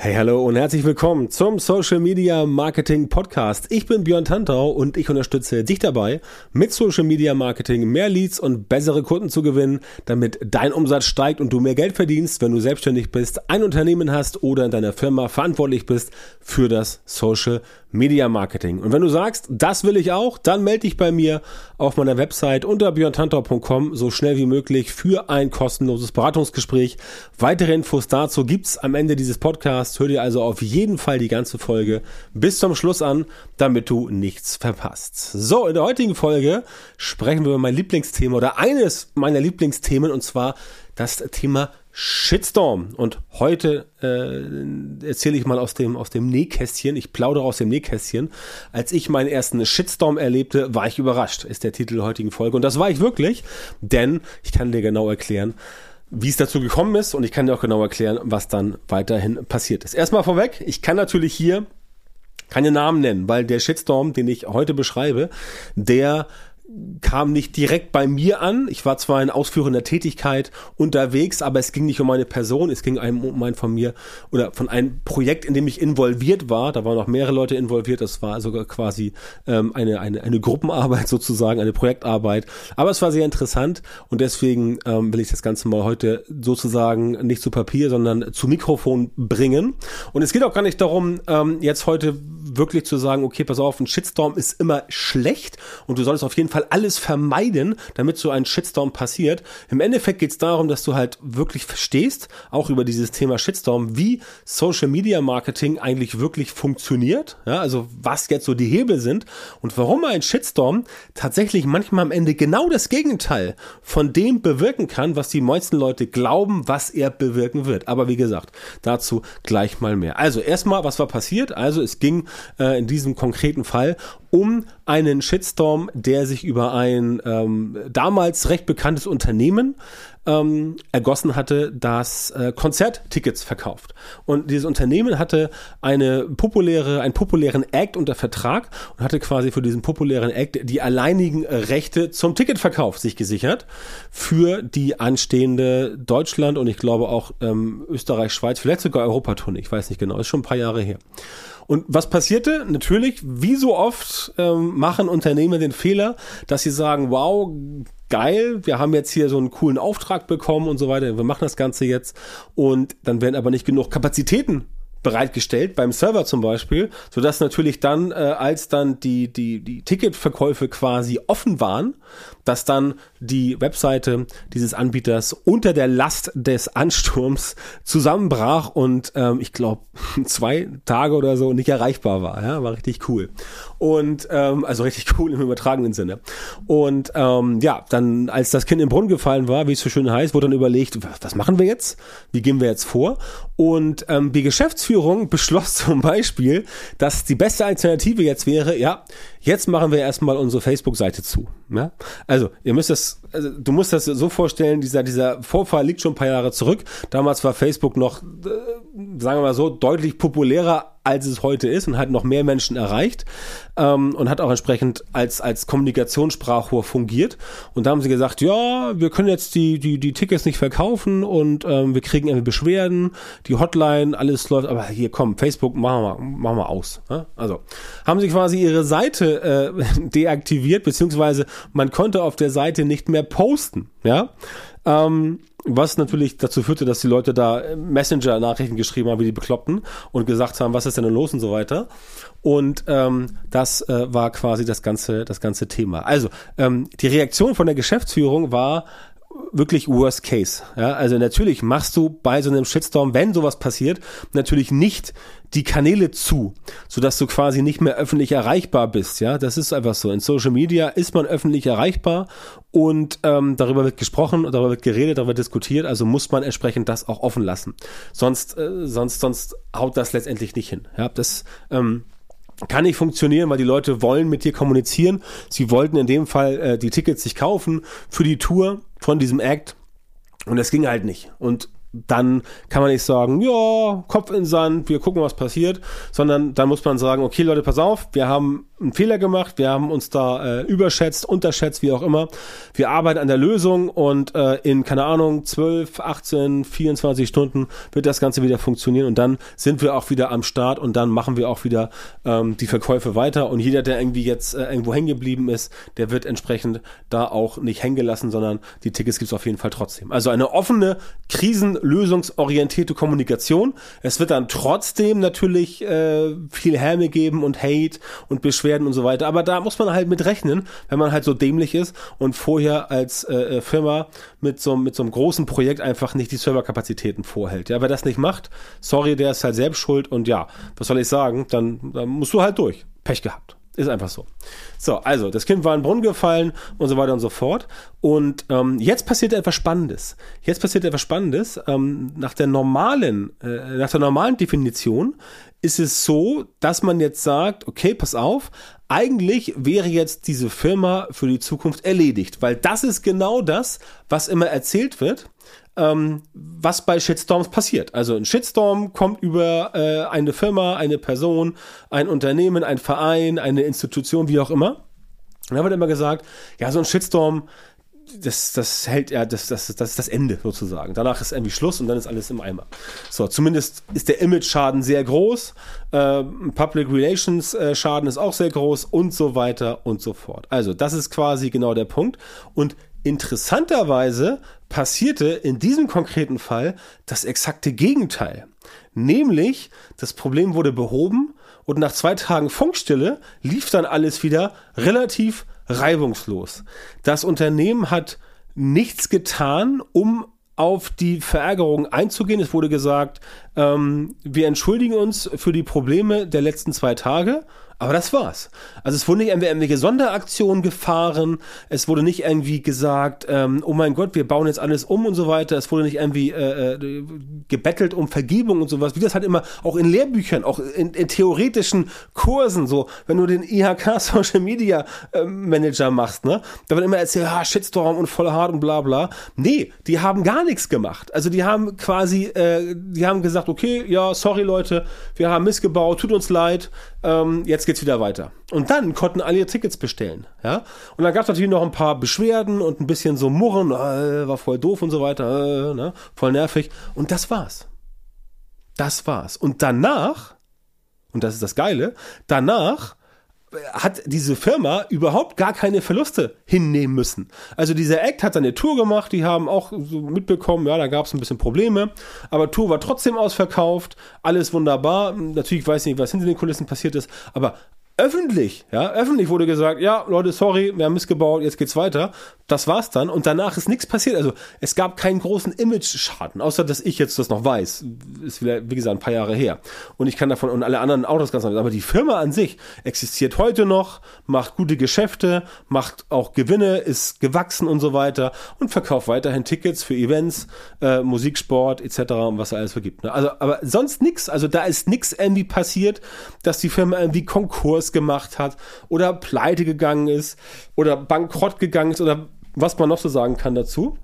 Hey, hallo und herzlich willkommen zum Social Media Marketing Podcast. Ich bin Björn Tantau und ich unterstütze dich dabei, mit Social Media Marketing mehr Leads und bessere Kunden zu gewinnen, damit dein Umsatz steigt und du mehr Geld verdienst, wenn du selbstständig bist, ein Unternehmen hast oder in deiner Firma verantwortlich bist für das Social Media Marketing. Und wenn du sagst, das will ich auch, dann melde dich bei mir auf meiner Website unter björntantau.com so schnell wie möglich für ein kostenloses Beratungsgespräch. Weitere Infos dazu gibt's am Ende dieses Podcasts. Hör dir also auf jeden Fall die ganze Folge bis zum Schluss an, damit du nichts verpasst. So, in der heutigen Folge sprechen wir über mein Lieblingsthema oder eines meiner Lieblingsthemen und zwar das Thema Shitstorm. Und heute äh, erzähle ich mal aus dem, aus dem Nähkästchen, ich plaudere aus dem Nähkästchen. Als ich meinen ersten Shitstorm erlebte, war ich überrascht, ist der Titel der heutigen Folge. Und das war ich wirklich, denn ich kann dir genau erklären, wie es dazu gekommen ist und ich kann dir auch genau erklären, was dann weiterhin passiert ist. Erstmal vorweg, ich kann natürlich hier keine Namen nennen, weil der Shitstorm, den ich heute beschreibe, der kam nicht direkt bei mir an. Ich war zwar in ausführender Tätigkeit unterwegs, aber es ging nicht um meine Person, es ging um ein von mir oder von einem Projekt, in dem ich involviert war. Da waren noch mehrere Leute involviert. Das war sogar quasi ähm, eine, eine, eine Gruppenarbeit sozusagen, eine Projektarbeit. Aber es war sehr interessant und deswegen ähm, will ich das Ganze mal heute sozusagen nicht zu Papier, sondern zu Mikrofon bringen. Und es geht auch gar nicht darum, ähm, jetzt heute wirklich zu sagen, okay, pass auf, ein Shitstorm ist immer schlecht und du solltest auf jeden Fall alles vermeiden, damit so ein Shitstorm passiert. Im Endeffekt geht es darum, dass du halt wirklich verstehst, auch über dieses Thema Shitstorm, wie Social Media Marketing eigentlich wirklich funktioniert. Ja, also was jetzt so die Hebel sind und warum ein Shitstorm tatsächlich manchmal am Ende genau das Gegenteil von dem bewirken kann, was die meisten Leute glauben, was er bewirken wird. Aber wie gesagt, dazu gleich mal mehr. Also erstmal, was war passiert? Also es ging äh, in diesem konkreten Fall um einen Shitstorm, der sich über ein ähm, damals recht bekanntes Unternehmen ähm, ergossen hatte, das äh, Konzerttickets verkauft. Und dieses Unternehmen hatte eine populäre, einen populären Act unter Vertrag und hatte quasi für diesen populären Act die alleinigen Rechte zum Ticketverkauf sich gesichert für die anstehende Deutschland und ich glaube auch ähm, Österreich, Schweiz, vielleicht sogar Europatournee. Ich weiß nicht genau, ist schon ein paar Jahre her. Und was passierte? Natürlich, wie so oft ähm, machen Unternehmen den Fehler, dass sie sagen, wow, geil, wir haben jetzt hier so einen coolen Auftrag bekommen und so weiter, wir machen das Ganze jetzt und dann werden aber nicht genug Kapazitäten bereitgestellt, beim Server zum Beispiel, so dass natürlich dann, äh, als dann die, die, die Ticketverkäufe quasi offen waren, dass dann die Webseite dieses Anbieters unter der Last des Ansturms zusammenbrach und ähm, ich glaube zwei Tage oder so nicht erreichbar war. Ja, war richtig cool. Und ähm, also richtig cool im übertragenen Sinne. Und ähm, ja, dann als das Kind im Brunnen gefallen war, wie es so schön heißt, wurde dann überlegt, was machen wir jetzt? Wie gehen wir jetzt vor? Und ähm, die Geschäftsführung beschloss zum Beispiel, dass die beste Alternative jetzt wäre, ja, Jetzt machen wir erstmal unsere Facebook-Seite zu. Ja? Also, ihr müsst das, also, du musst das so vorstellen, dieser, dieser Vorfall liegt schon ein paar Jahre zurück. Damals war Facebook noch, äh, sagen wir mal so, deutlich populärer als es heute ist und hat noch mehr Menschen erreicht ähm, und hat auch entsprechend als, als Kommunikationssprachrohr fungiert. Und da haben sie gesagt, ja, wir können jetzt die, die, die Tickets nicht verkaufen und ähm, wir kriegen irgendwie Beschwerden, die Hotline, alles läuft, aber hier komm, Facebook machen wir, machen wir aus. Ja? Also haben sie quasi ihre Seite äh, deaktiviert, beziehungsweise man konnte auf der Seite nicht mehr posten. Ja. Ähm, was natürlich dazu führte, dass die Leute da Messenger-Nachrichten geschrieben haben, wie die Bekloppten, und gesagt haben, was ist denn los und so weiter. Und ähm, das äh, war quasi das ganze, das ganze Thema. Also ähm, die Reaktion von der Geschäftsführung war, wirklich Worst Case. Ja, also natürlich machst du bei so einem Shitstorm, wenn sowas passiert, natürlich nicht die Kanäle zu, sodass du quasi nicht mehr öffentlich erreichbar bist. Ja, das ist einfach so. In Social Media ist man öffentlich erreichbar und ähm, darüber wird gesprochen, darüber wird geredet, darüber wird diskutiert. Also muss man entsprechend das auch offen lassen. Sonst, äh, sonst, sonst haut das letztendlich nicht hin. Ja, das ähm, kann nicht funktionieren, weil die Leute wollen mit dir kommunizieren. Sie wollten in dem Fall äh, die Tickets sich kaufen für die Tour von diesem Act und das ging halt nicht. Und dann kann man nicht sagen, ja, Kopf in Sand, wir gucken, was passiert, sondern dann muss man sagen, okay Leute, pass auf, wir haben einen Fehler gemacht, wir haben uns da äh, überschätzt, unterschätzt, wie auch immer. Wir arbeiten an der Lösung und äh, in, keine Ahnung, 12, 18, 24 Stunden wird das Ganze wieder funktionieren und dann sind wir auch wieder am Start und dann machen wir auch wieder ähm, die Verkäufe weiter und jeder, der irgendwie jetzt äh, irgendwo hängen geblieben ist, der wird entsprechend da auch nicht hängen gelassen, sondern die Tickets gibt es auf jeden Fall trotzdem. Also eine offene, krisenlösungsorientierte Kommunikation. Es wird dann trotzdem natürlich äh, viel Häme geben und Hate und Beschwerden werden und so weiter. Aber da muss man halt mit rechnen, wenn man halt so dämlich ist und vorher als äh, äh, Firma mit so, mit so einem großen Projekt einfach nicht die Serverkapazitäten vorhält. Ja, wer das nicht macht, sorry, der ist halt selbst schuld und ja, was soll ich sagen, dann, dann musst du halt durch. Pech gehabt. Ist einfach so. So, also, das Kind war in den Brunnen gefallen und so weiter und so fort. Und ähm, jetzt passiert etwas Spannendes. Jetzt passiert etwas Spannendes. Ähm, nach der normalen, äh, nach der normalen Definition ist es so, dass man jetzt sagt, okay, pass auf, eigentlich wäre jetzt diese Firma für die Zukunft erledigt, weil das ist genau das, was immer erzählt wird ähm, was bei Shitstorms passiert. Also ein Shitstorm kommt über äh, eine Firma, eine Person, ein Unternehmen, ein Verein, eine Institution, wie auch immer. Und da wird immer gesagt, ja, so ein Shitstorm, das, das hält ja, das, das, das ist das Ende sozusagen. Danach ist irgendwie Schluss und dann ist alles im Eimer. So, zumindest ist der Image-Schaden sehr groß, äh, Public Relations äh, Schaden ist auch sehr groß und so weiter und so fort. Also, das ist quasi genau der Punkt. Und Interessanterweise passierte in diesem konkreten Fall das exakte Gegenteil. Nämlich, das Problem wurde behoben und nach zwei Tagen Funkstille lief dann alles wieder relativ reibungslos. Das Unternehmen hat nichts getan, um auf die Verärgerung einzugehen. Es wurde gesagt, ähm, wir entschuldigen uns für die Probleme der letzten zwei Tage aber das war's. Also es wurde nicht irgendwelche Sonderaktionen gefahren, es wurde nicht irgendwie gesagt, ähm, oh mein Gott, wir bauen jetzt alles um und so weiter. Es wurde nicht irgendwie äh, äh, gebettelt um Vergebung und sowas, wie das halt immer auch in Lehrbüchern, auch in, in theoretischen Kursen, so, wenn du den IHK Social Media äh, Manager machst, ne, da wird immer erzählt, ah, Shitstorm und voll hart und bla bla. Nee, die haben gar nichts gemacht. Also die haben quasi, äh, die haben gesagt, okay, ja, sorry Leute, wir haben missgebaut, tut uns leid, ähm, jetzt geht's wieder weiter. Und dann konnten alle ihr Tickets bestellen. Ja? Und dann gab es natürlich noch ein paar Beschwerden und ein bisschen so Murren, äh, war voll doof und so weiter, äh, ne? voll nervig. Und das war's. Das war's. Und danach, und das ist das Geile, danach hat diese Firma überhaupt gar keine Verluste hinnehmen müssen. Also dieser Act hat seine Tour gemacht, die haben auch so mitbekommen, ja, da gab es ein bisschen Probleme, aber Tour war trotzdem ausverkauft, alles wunderbar. Natürlich weiß ich nicht, was hinter den Kulissen passiert ist, aber öffentlich, ja, öffentlich wurde gesagt, ja, Leute, sorry, wir haben missgebaut, jetzt geht's weiter. Das war's dann und danach ist nichts passiert. Also es gab keinen großen Image-Schaden, außer dass ich jetzt das noch weiß. Ist wieder, wie gesagt, ein paar Jahre her. Und ich kann davon und alle anderen Autos ganz anders. Aber die Firma an sich existiert heute noch, macht gute Geschäfte, macht auch Gewinne, ist gewachsen und so weiter und verkauft weiterhin Tickets für Events, äh, Musiksport etc. und was alles vergibt. Ne? Also, aber sonst nichts. Also da ist nichts irgendwie passiert, dass die Firma irgendwie Konkurs gemacht hat oder pleite gegangen ist oder bankrott gegangen ist oder was man noch so sagen kann dazu.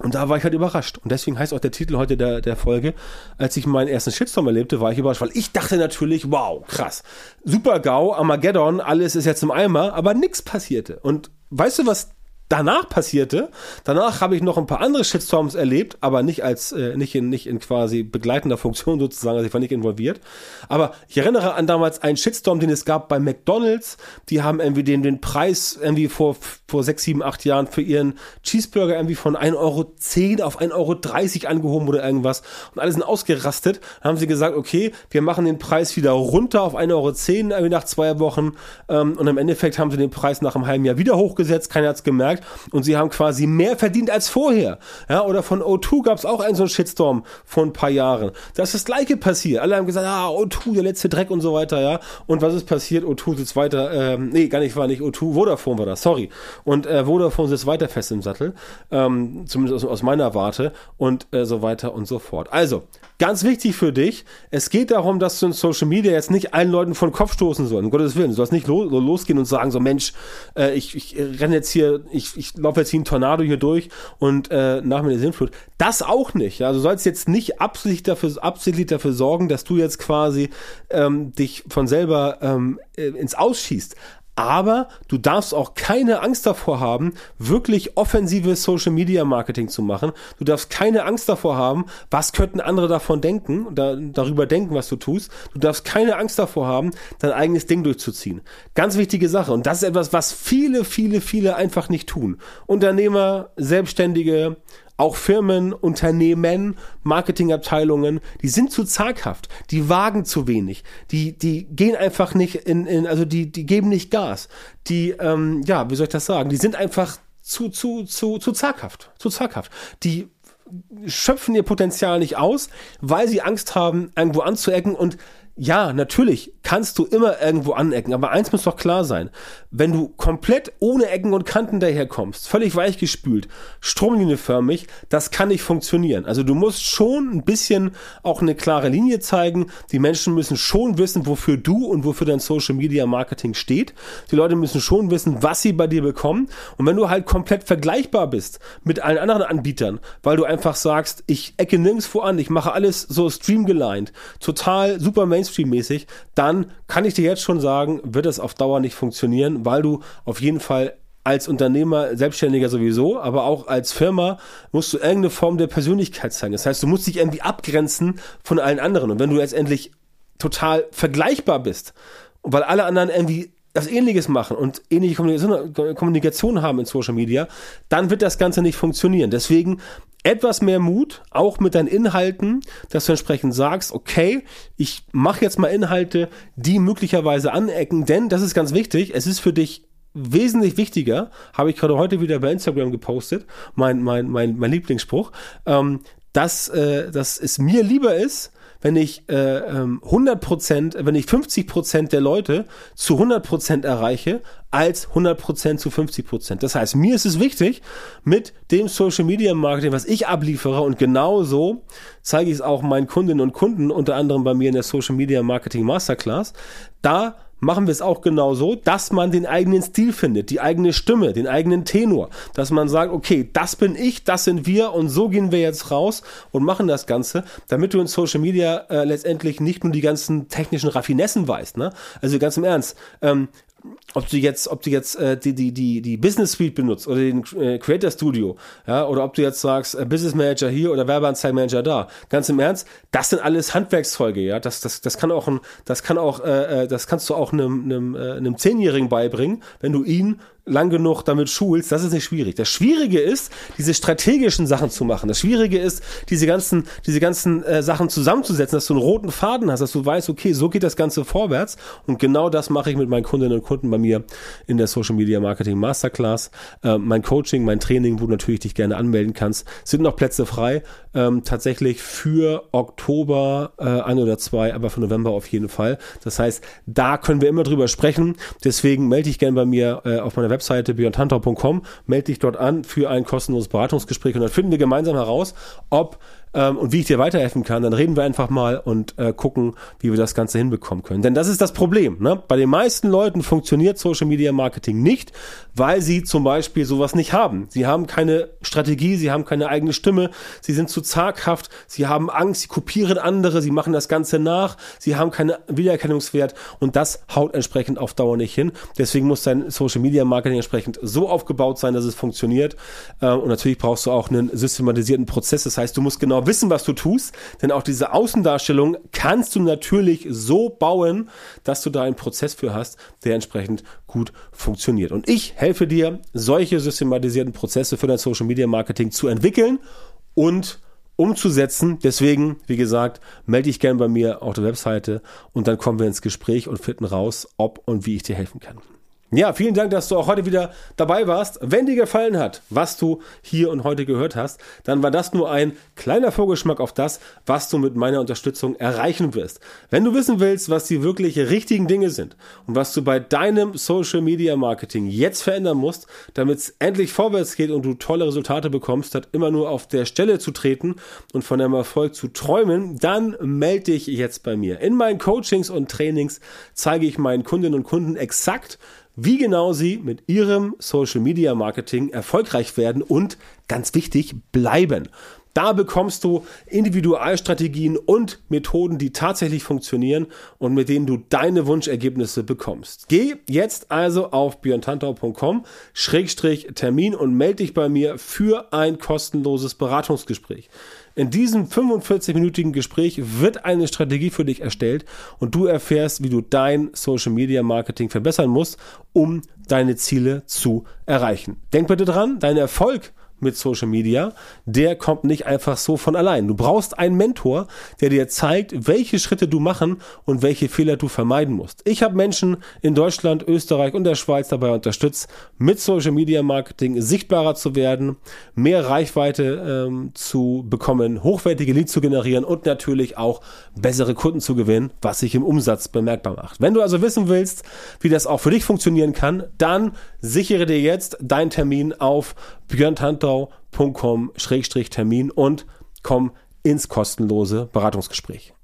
Und da war ich halt überrascht. Und deswegen heißt auch der Titel heute der, der Folge, als ich meinen ersten Shitstorm erlebte, war ich überrascht, weil ich dachte natürlich, wow, krass, super GAU, Armageddon, alles ist jetzt im Eimer, aber nichts passierte. Und weißt du, was danach passierte. Danach habe ich noch ein paar andere Shitstorms erlebt, aber nicht als äh, nicht in nicht in quasi begleitender Funktion sozusagen, also ich war nicht involviert. Aber ich erinnere an damals einen Shitstorm, den es gab bei McDonald's. Die haben irgendwie den den Preis irgendwie vor vor sechs, sieben, acht Jahren für ihren Cheeseburger irgendwie von 1,10 Euro auf 1,30 Euro angehoben oder irgendwas und alle sind ausgerastet. Dann haben sie gesagt, okay, wir machen den Preis wieder runter auf 1,10 Euro irgendwie nach zwei Wochen ähm, und im Endeffekt haben sie den Preis nach einem halben Jahr wieder hochgesetzt. Keiner hat's gemerkt gemerkt und sie haben quasi mehr verdient als vorher. Ja, oder von O2 gab es auch einen so einen Shitstorm vor ein paar Jahren. Das ist das gleiche passiert. Alle haben gesagt, ah, O2, der letzte Dreck und so weiter, ja. Und was ist passiert? O2 sitzt weiter, ähm, nee, gar nicht, war nicht O2, Vodafone war das, sorry. Und äh, Vodafone sitzt weiter fest im Sattel, ähm, zumindest aus, aus meiner Warte und äh, so weiter und so fort. Also, Ganz wichtig für dich, es geht darum, dass du in Social Media jetzt nicht allen Leuten von Kopf stoßen sollst. Um Gottes Willen, du sollst nicht lo losgehen und sagen, so Mensch, äh, ich, ich renne jetzt hier, ich, ich laufe jetzt wie ein Tornado hier durch und äh, nach mir die Sinnflut. Das auch nicht. Ja? Du sollst jetzt nicht absichtlich dafür, absichtlich dafür sorgen, dass du jetzt quasi ähm, dich von selber ähm, äh, ins Ausschießt aber du darfst auch keine Angst davor haben, wirklich offensive Social Media Marketing zu machen. Du darfst keine Angst davor haben, was könnten andere davon denken, da, darüber denken, was du tust. Du darfst keine Angst davor haben, dein eigenes Ding durchzuziehen. Ganz wichtige Sache. Und das ist etwas, was viele, viele, viele einfach nicht tun. Unternehmer, Selbstständige, auch Firmen, Unternehmen, Marketingabteilungen, die sind zu zaghaft, die wagen zu wenig, die, die gehen einfach nicht in, in also die, die geben nicht Gas. Die, ähm, ja, wie soll ich das sagen? Die sind einfach zu, zu, zu, zu zaghaft, zu zaghaft. Die schöpfen ihr Potenzial nicht aus, weil sie Angst haben, irgendwo anzuecken und ja, natürlich kannst du immer irgendwo anecken, aber eins muss doch klar sein. Wenn du komplett ohne Ecken und Kanten daherkommst, völlig weichgespült, stromlinienförmig, das kann nicht funktionieren. Also du musst schon ein bisschen auch eine klare Linie zeigen. Die Menschen müssen schon wissen, wofür du und wofür dein Social Media Marketing steht. Die Leute müssen schon wissen, was sie bei dir bekommen. Und wenn du halt komplett vergleichbar bist mit allen anderen Anbietern, weil du einfach sagst, ich ecke nirgendwo an, ich mache alles so streamgelined, total super Main Mainstream-mäßig, dann kann ich dir jetzt schon sagen, wird es auf Dauer nicht funktionieren, weil du auf jeden Fall als Unternehmer, Selbstständiger sowieso, aber auch als Firma musst du irgendeine Form der Persönlichkeit zeigen. Das heißt, du musst dich irgendwie abgrenzen von allen anderen. Und wenn du jetzt endlich total vergleichbar bist, weil alle anderen irgendwie das Ähnliches machen und ähnliche Kommunikation, Kommunikation haben in Social Media, dann wird das Ganze nicht funktionieren. Deswegen etwas mehr Mut, auch mit deinen Inhalten, dass du entsprechend sagst, okay, ich mache jetzt mal Inhalte, die möglicherweise anecken, denn das ist ganz wichtig, es ist für dich wesentlich wichtiger, habe ich gerade heute wieder bei Instagram gepostet, mein, mein, mein, mein Lieblingsspruch, ähm, dass, äh, dass es mir lieber ist, wenn ich äh, 100 ähm, Prozent, wenn ich 50 Prozent der Leute zu 100 Prozent erreiche, als 100 Prozent zu 50 Prozent. Das heißt, mir ist es wichtig, mit dem Social Media Marketing, was ich abliefere und genauso zeige ich es auch meinen Kundinnen und Kunden, unter anderem bei mir in der Social Media Marketing Masterclass, da machen wir es auch genau so, dass man den eigenen Stil findet, die eigene Stimme, den eigenen Tenor, dass man sagt, okay, das bin ich, das sind wir und so gehen wir jetzt raus und machen das Ganze, damit du in Social Media äh, letztendlich nicht nur die ganzen technischen Raffinessen weißt, ne? Also ganz im Ernst, ähm, ob du jetzt, ob du jetzt äh, die, die, die, die Business Suite benutzt oder den äh, Creator Studio, ja, oder ob du jetzt sagst, äh, Business Manager hier oder Werbeanzeigenmanager da. Ganz im Ernst, das sind alles Handwerkszeuge, ja. Das, das, das kann auch ein, das kann auch, äh, äh das kannst du auch einem, einem, äh, einem Zehnjährigen beibringen, wenn du ihn lang genug damit schulst, das ist nicht schwierig. Das Schwierige ist, diese strategischen Sachen zu machen. Das Schwierige ist, diese ganzen, diese ganzen äh, Sachen zusammenzusetzen, dass du einen roten Faden hast, dass du weißt, okay, so geht das Ganze vorwärts. Und genau das mache ich mit meinen Kundinnen und Kunden bei mir in der Social Media Marketing Masterclass. Äh, mein Coaching, mein Training, wo du natürlich dich gerne anmelden kannst, sind noch Plätze frei. Ähm, tatsächlich für Oktober äh, ein oder zwei, aber für November auf jeden Fall. Das heißt, da können wir immer drüber sprechen. Deswegen melde dich gerne bei mir äh, auf meiner Webseite beyondhunter.com, melde dich dort an für ein kostenloses Beratungsgespräch und dann finden wir gemeinsam heraus, ob ähm, und wie ich dir weiterhelfen kann, dann reden wir einfach mal und äh, gucken, wie wir das Ganze hinbekommen können. Denn das ist das Problem. Ne? Bei den meisten Leuten funktioniert Social Media Marketing nicht, weil sie zum Beispiel sowas nicht haben. Sie haben keine Strategie, sie haben keine eigene Stimme, sie sind zu zaghaft, sie haben Angst, sie kopieren andere, sie machen das Ganze nach, sie haben keinen Wiedererkennungswert und das haut entsprechend auf Dauer nicht hin. Deswegen muss dein Social Media Marketing entsprechend so aufgebaut sein, dass es funktioniert. Ähm, und natürlich brauchst du auch einen systematisierten Prozess. Das heißt, du musst genau wissen, was du tust, denn auch diese Außendarstellung kannst du natürlich so bauen, dass du da einen Prozess für hast, der entsprechend gut funktioniert. Und ich helfe dir, solche systematisierten Prozesse für dein Social Media Marketing zu entwickeln und umzusetzen. Deswegen, wie gesagt, melde dich gerne bei mir auf der Webseite und dann kommen wir ins Gespräch und finden raus, ob und wie ich dir helfen kann. Ja, vielen Dank, dass du auch heute wieder dabei warst. Wenn dir gefallen hat, was du hier und heute gehört hast, dann war das nur ein kleiner Vorgeschmack auf das, was du mit meiner Unterstützung erreichen wirst. Wenn du wissen willst, was die wirklich richtigen Dinge sind und was du bei deinem Social Media Marketing jetzt verändern musst, damit es endlich vorwärts geht und du tolle Resultate bekommst, statt immer nur auf der Stelle zu treten und von einem Erfolg zu träumen, dann melde dich jetzt bei mir. In meinen Coachings und Trainings zeige ich meinen Kundinnen und Kunden exakt, wie genau sie mit ihrem Social Media Marketing erfolgreich werden und ganz wichtig bleiben. Da bekommst du Individualstrategien und Methoden, die tatsächlich funktionieren und mit denen du deine Wunschergebnisse bekommst. Geh jetzt also auf björntantau.com Schrägstrich Termin und melde dich bei mir für ein kostenloses Beratungsgespräch. In diesem 45-minütigen Gespräch wird eine Strategie für dich erstellt und du erfährst, wie du dein Social Media Marketing verbessern musst, um deine Ziele zu erreichen. Denk bitte dran, dein Erfolg mit Social Media, der kommt nicht einfach so von allein. Du brauchst einen Mentor, der dir zeigt, welche Schritte du machen und welche Fehler du vermeiden musst. Ich habe Menschen in Deutschland, Österreich und der Schweiz dabei unterstützt, mit Social Media Marketing sichtbarer zu werden, mehr Reichweite ähm, zu bekommen, hochwertige Leads zu generieren und natürlich auch bessere Kunden zu gewinnen, was sich im Umsatz bemerkbar macht. Wenn du also wissen willst, wie das auch für dich funktionieren kann, dann sichere dir jetzt deinen Termin auf björntantau.com-termin und komm ins kostenlose Beratungsgespräch.